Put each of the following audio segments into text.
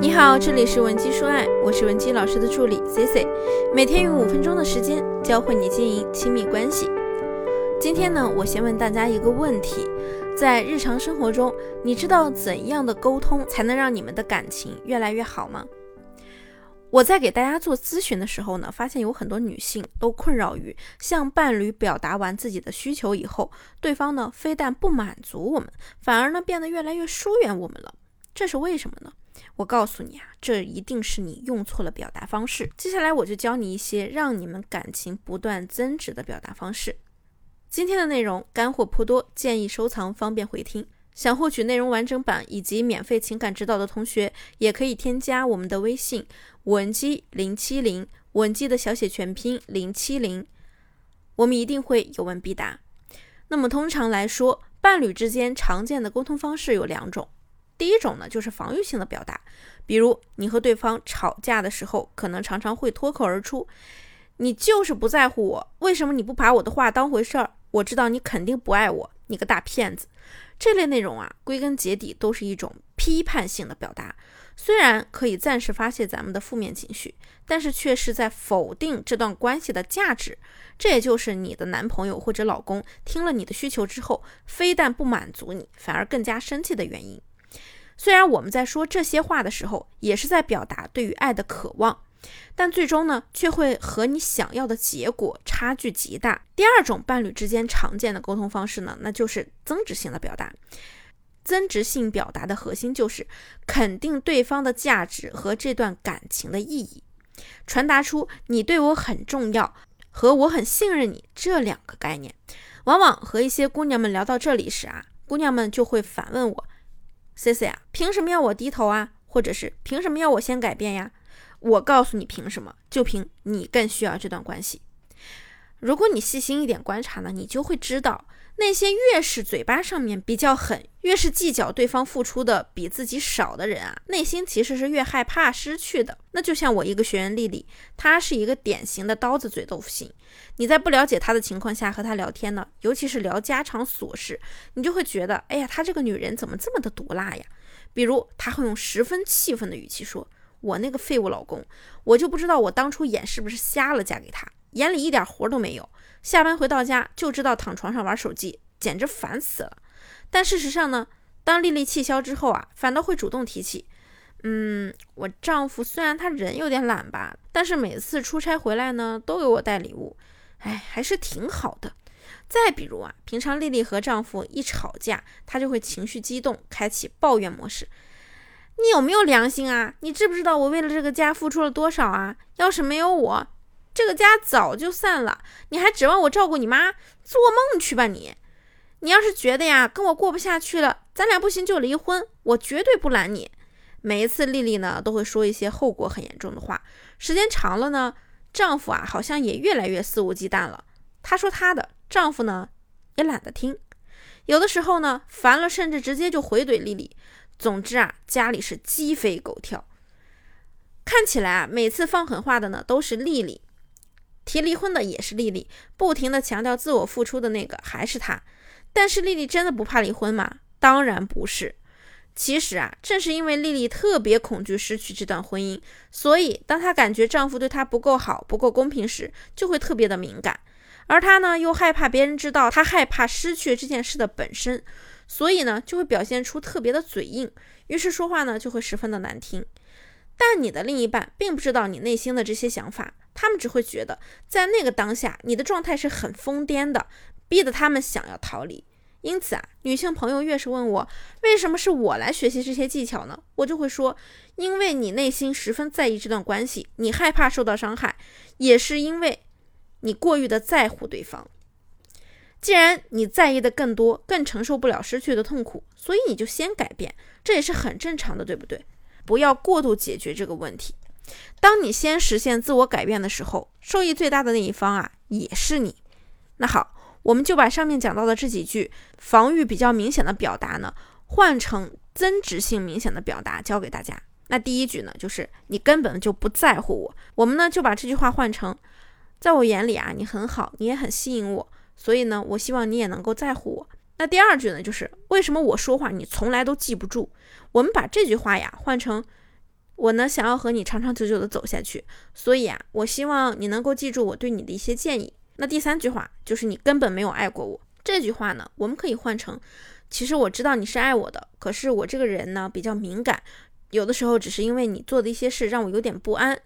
你好，这里是文姬说爱，我是文姬老师的助理 C C，每天用五分钟的时间教会你经营亲密关系。今天呢，我先问大家一个问题：在日常生活中，你知道怎样的沟通才能让你们的感情越来越好吗？我在给大家做咨询的时候呢，发现有很多女性都困扰于向伴侣表达完自己的需求以后，对方呢非但不满足我们，反而呢变得越来越疏远我们了。这是为什么呢？我告诉你啊，这一定是你用错了表达方式。接下来我就教你一些让你们感情不断增值的表达方式。今天的内容干货颇多，建议收藏方便回听。想获取内容完整版以及免费情感指导的同学，也可以添加我们的微信文姬零七零，文姬的小写全拼零七零，我们一定会有问必答。那么通常来说，伴侣之间常见的沟通方式有两种。第一种呢，就是防御性的表达，比如你和对方吵架的时候，可能常常会脱口而出：“你就是不在乎我，为什么你不把我的话当回事儿？我知道你肯定不爱我，你个大骗子。”这类内容啊，归根结底都是一种批判性的表达，虽然可以暂时发泄咱们的负面情绪，但是却是在否定这段关系的价值。这也就是你的男朋友或者老公听了你的需求之后，非但不满足你，反而更加生气的原因。虽然我们在说这些话的时候，也是在表达对于爱的渴望，但最终呢，却会和你想要的结果差距极大。第二种伴侣之间常见的沟通方式呢，那就是增值性的表达。增值性表达的核心就是肯定对方的价值和这段感情的意义，传达出你对我很重要和我很信任你这两个概念。往往和一些姑娘们聊到这里时啊，姑娘们就会反问我。C C 啊，凭什么要我低头啊？或者是凭什么要我先改变呀？我告诉你，凭什么？就凭你更需要这段关系。如果你细心一点观察呢，你就会知道。那些越是嘴巴上面比较狠，越是计较对方付出的比自己少的人啊，内心其实是越害怕失去的。那就像我一个学员丽丽，她是一个典型的刀子嘴豆腐心。你在不了解她的情况下和她聊天呢，尤其是聊家常琐事，你就会觉得，哎呀，她这个女人怎么这么的毒辣呀？比如，她会用十分气愤的语气说：“我那个废物老公，我就不知道我当初眼是不是瞎了，嫁给他，眼里一点活都没有。”下班回到家就知道躺床上玩手机，简直烦死了。但事实上呢，当丽丽气消之后啊，反倒会主动提起，嗯，我丈夫虽然他人有点懒吧，但是每次出差回来呢，都给我带礼物，哎，还是挺好的。再比如啊，平常丽丽和丈夫一吵架，她就会情绪激动，开启抱怨模式。你有没有良心啊？你知不知道我为了这个家付出了多少啊？要是没有我。这个家早就散了，你还指望我照顾你妈？做梦去吧你！你要是觉得呀跟我过不下去了，咱俩不行就离婚，我绝对不拦你。每一次丽丽呢都会说一些后果很严重的话，时间长了呢，丈夫啊好像也越来越肆无忌惮了。她说她的，丈夫呢也懒得听，有的时候呢烦了，甚至直接就回怼丽丽。总之啊，家里是鸡飞狗跳。看起来啊，每次放狠话的呢都是丽丽。提离婚的也是丽丽，不停的强调自我付出的那个还是她。但是丽丽真的不怕离婚吗？当然不是。其实啊，正是因为丽丽特别恐惧失去这段婚姻，所以当她感觉丈夫对她不够好、不够公平时，就会特别的敏感。而她呢，又害怕别人知道她害怕失去这件事的本身，所以呢，就会表现出特别的嘴硬，于是说话呢就会十分的难听。但你的另一半并不知道你内心的这些想法。他们只会觉得，在那个当下，你的状态是很疯癫的，逼得他们想要逃离。因此啊，女性朋友越是问我，为什么是我来学习这些技巧呢？我就会说，因为你内心十分在意这段关系，你害怕受到伤害，也是因为你过于的在乎对方。既然你在意的更多，更承受不了失去的痛苦，所以你就先改变，这也是很正常的，对不对？不要过度解决这个问题。当你先实现自我改变的时候，受益最大的那一方啊，也是你。那好，我们就把上面讲到的这几句防御比较明显的表达呢，换成增值性明显的表达，教给大家。那第一句呢，就是你根本就不在乎我。我们呢就把这句话换成，在我眼里啊，你很好，你也很吸引我，所以呢，我希望你也能够在乎我。那第二句呢，就是为什么我说话你从来都记不住？我们把这句话呀换成。我呢想要和你长长久久的走下去，所以啊，我希望你能够记住我对你的一些建议。那第三句话就是你根本没有爱过我。这句话呢，我们可以换成，其实我知道你是爱我的，可是我这个人呢比较敏感，有的时候只是因为你做的一些事让我有点不安。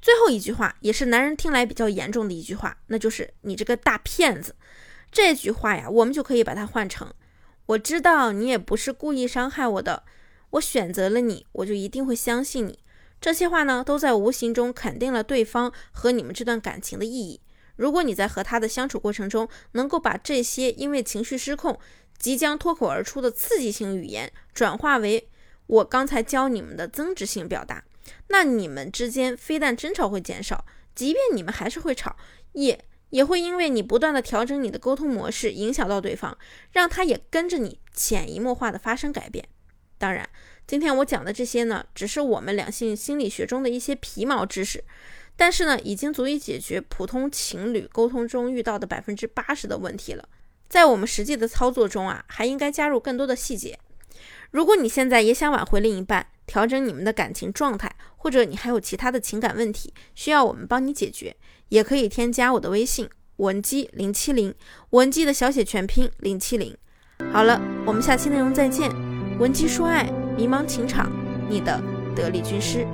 最后一句话也是男人听来比较严重的一句话，那就是你这个大骗子。这句话呀，我们就可以把它换成，我知道你也不是故意伤害我的，我选择了你，我就一定会相信你。这些话呢，都在无形中肯定了对方和你们这段感情的意义。如果你在和他的相处过程中，能够把这些因为情绪失控即将脱口而出的刺激性语言转化为我刚才教你们的增值性表达，那你们之间非但争吵会减少，即便你们还是会吵，也也会因为你不断的调整你的沟通模式，影响到对方，让他也跟着你潜移默化的发生改变。当然，今天我讲的这些呢，只是我们两性心理学中的一些皮毛知识。但是呢，已经足以解决普通情侣沟通中遇到的百分之八十的问题了。在我们实际的操作中啊，还应该加入更多的细节。如果你现在也想挽回另一半，调整你们的感情状态，或者你还有其他的情感问题需要我们帮你解决，也可以添加我的微信文姬零七零，文姬的小写全拼零七零。好了，我们下期内容再见。文姬说爱，迷茫情场，你的得力军师。